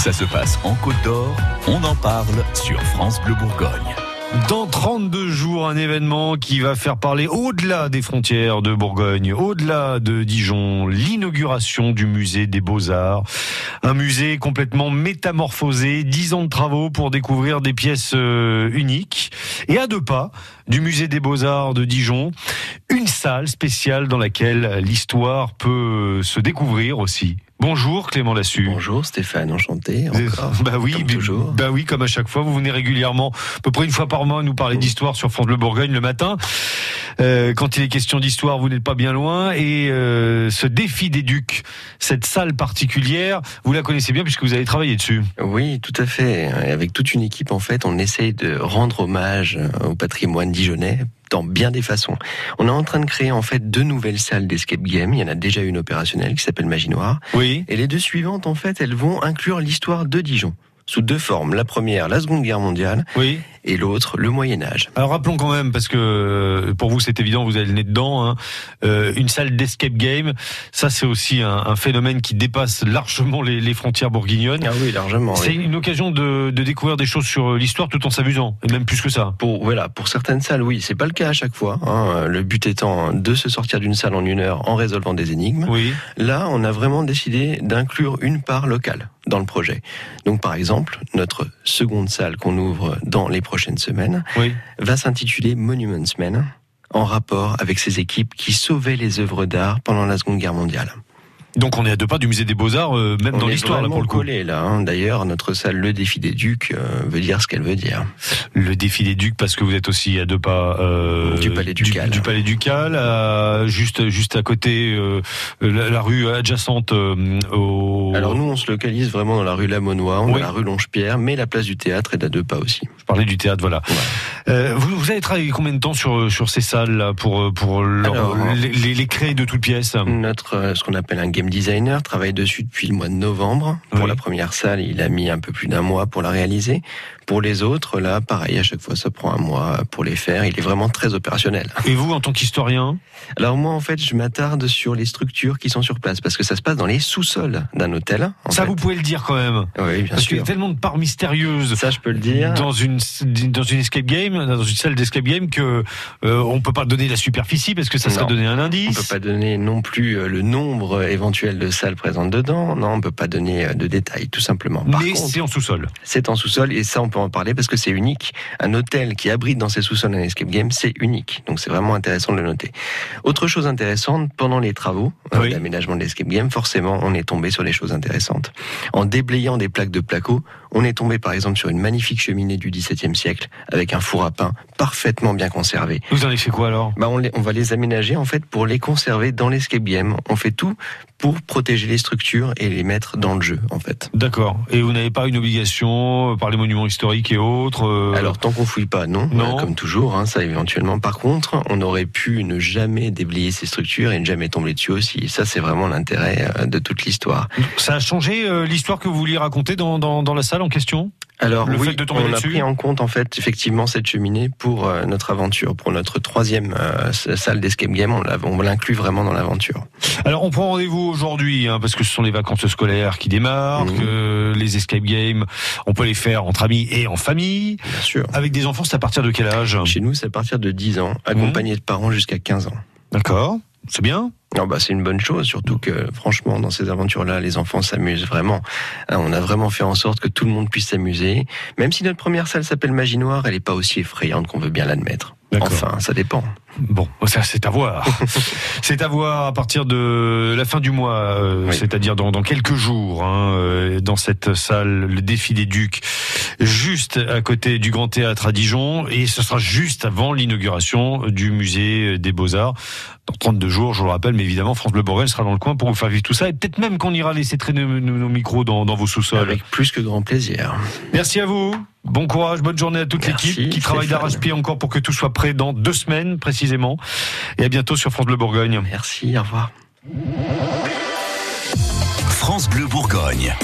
Ça se passe en Côte d'Or, on en parle sur France Bleu Bourgogne. Dans 32 jours, un événement qui va faire parler au-delà des frontières de Bourgogne, au-delà de Dijon, l'inauguration du musée des Beaux-Arts. Un musée complètement métamorphosé, 10 ans de travaux pour découvrir des pièces euh, uniques. Et à deux pas du musée des Beaux-Arts de Dijon, une salle spéciale dans laquelle l'histoire peut se découvrir aussi. Bonjour Clément Lassu. Bonjour Stéphane, enchanté. Encore, bah oui, comme toujours. Bah oui, comme à chaque fois, vous venez régulièrement, à peu près une fois par mois, nous parler d'histoire sur France Bleu Bourgogne le matin. Euh, quand il est question d'histoire, vous n'êtes pas bien loin. Et euh, ce défi des ducs, cette salle particulière, vous la connaissez bien puisque vous avez travaillé dessus. Oui, tout à fait. Et avec toute une équipe, en fait, on essaye de rendre hommage au patrimoine dijonnais dans bien des façons. On est en train de créer en fait deux nouvelles salles d'escape game. Il y en a déjà une opérationnelle qui s'appelle Magie Noire. Oui. Et les deux suivantes, en fait, elles vont inclure l'histoire de Dijon sous deux formes. La première, la Seconde Guerre mondiale, Oui. et l'autre, le Moyen Âge. Alors rappelons quand même, parce que euh, pour vous c'est évident, vous avez le nez dedans, hein, euh, une salle d'escape game, ça c'est aussi un, un phénomène qui dépasse largement les, les frontières bourguignonnes. Ah oui, largement. C'est oui. une occasion de, de découvrir des choses sur l'histoire tout en s'amusant, et même plus que ça. Pour voilà, pour certaines salles, oui, c'est pas le cas à chaque fois. hein. Le but étant de se sortir d'une salle en une heure en résolvant des énigmes. Oui. Là, on a vraiment décidé d'inclure une part locale dans le projet. Donc, par exemple, notre seconde salle qu'on ouvre dans les prochaines semaines Oui. va s'intituler Monuments Men, en rapport avec ces équipes qui sauvaient les œuvres d'art pendant la Seconde Guerre mondiale. Donc on est à deux pas du musée des Beaux-Arts, euh, même On dans l'histoire là pour le coup. collé là. hein. D'ailleurs, notre salle Le Défi des Ducs euh, veut dire ce qu'elle veut dire. Le défi des ducs parce que vous êtes aussi à deux pas euh, Du Palais Ducal. Du, Palais Ducal, à- juste juste à côté la, la rue adjacente au. Alors nous, on se localise vraiment dans la rue Lamonnois, on Oui. la rue Longe-Pierre, mais la place du théâtre est à deux pas aussi. Je parlais du théâtre, voilà. Vous, vous avez travaillé combien de temps sur sur ces salles là, pour pour leur- Alors, les, les, les créer de toutes pièces? Notre, ce qu'on appelle un game designer, travaille dessus depuis le mois de novembre. Pour Oui. la première salle, il a mis un peu plus d'un mois pour la réaliser. Pour les autres, là, pareil, à chaque fois, ça prend un mois pour les faire. Il est vraiment très opérationnel. Et vous, en tant qu'historien, Alors moi, en fait, je m'attarde sur les structures qui sont sur place, parce que ça se passe dans les sous-sols d'un hôtel. en ça fait. vous pouvez le dire quand même, Oui, bien parce qu'il y sûr. a tellement de parts mystérieuses. Ça, je peux le dire. dans une dans une escape game, dans une salle d'escape game que euh, on peut pas donner la superficie parce que ça serait donner un On indice. peut pas donner non plus euh, le nombre éventuel de salles présentes dedans. Non, on peut pas donner euh, de détails, tout simplement. Par mais c'est en sous-sol. c'est en sous-sol et ça, on peut en parler parce que c'est unique. Un hôtel qui abrite dans ses sous-sols un escape game, c'est unique. Donc, c'est vraiment intéressant de le noter. Autre chose intéressante, pendant les travaux euh, Oui. d'aménagement de l'escape game, forcément, on est tombé sur des choses intéressantes. En déblayant des plaques de placo, on est tombé par exemple sur une magnifique cheminée du XVIIe siècle avec un four à pain parfaitement bien conservé. Vous en avez fait quoi alors? Bah on, les- on va les aménager en fait pour les conserver dans l'escape game. On fait tout pour protéger les structures et les mettre dans le jeu en fait. D'accord. Et vous n'avez pas une obligation euh, par les monuments historiques et autres euh, Alors tant qu'on fouille pas, non, Non. Comme toujours, hein, ça éventuellement. Par contre, on aurait pu ne jamais déblayer ces structures et ne jamais tomber dessus aussi. Ça, c'est vraiment l'intérêt euh, de toute l'histoire. ça a changé euh, l'histoire que vous vouliez raconter dans, dans, dans la salle en question? Alors Le oui, fait de tomber on a pris en compte en fait effectivement cette cheminée pour euh, notre aventure, pour notre troisième euh, salle d'escape game. On, l'inclut vraiment dans l'aventure. Alors on prend rendez-vous aujourd'hui hein, parce que ce sont les vacances scolaires qui démarrent, Mhm. que les escape games, on peut les faire entre amis et en famille. Bien sûr. Avec des enfants, c'est à partir de quel âge? Chez nous, c'est à partir de 10 ans, accompagné de parents jusqu'à 15 ans. D'accord. C'est bien. Non, bah, c'est une bonne chose, surtout que franchement, dans ces aventures-là, les enfants s'amusent vraiment. Hein, On a vraiment fait en sorte que tout le monde puisse s'amuser. Même si notre première salle s'appelle Magie Noire, elle n'est pas aussi effrayante qu'on veut bien l'admettre. Enfin, ça dépend. Bon, ça c'est à voir. c'est à voir à partir de la fin du mois, euh, Oui. c'est-à-dire dans, dans quelques jours, hein, euh, dans cette salle, le défi des Ducs, juste à côté du Grand Théâtre à Dijon, et ce sera juste avant l'inauguration du musée des Beaux-Arts. Dans 32 jours, je vous le rappelle, mais évidemment, France Bleu Bourgogne sera dans le coin pour vous faire vivre tout ça, et peut-être même qu'on ira laisser traîner nos, nos micros dans, dans vos sous-sols. Avec plus que grand plaisir. Merci à vous. Bon courage, bonne journée à toute l'équipe qui travaille d'arrache-pied encore pour que tout soit prêt dans deux semaines précisément. Et à bientôt sur France Bleu Bourgogne. Merci, au revoir. France Bleu Bourgogne.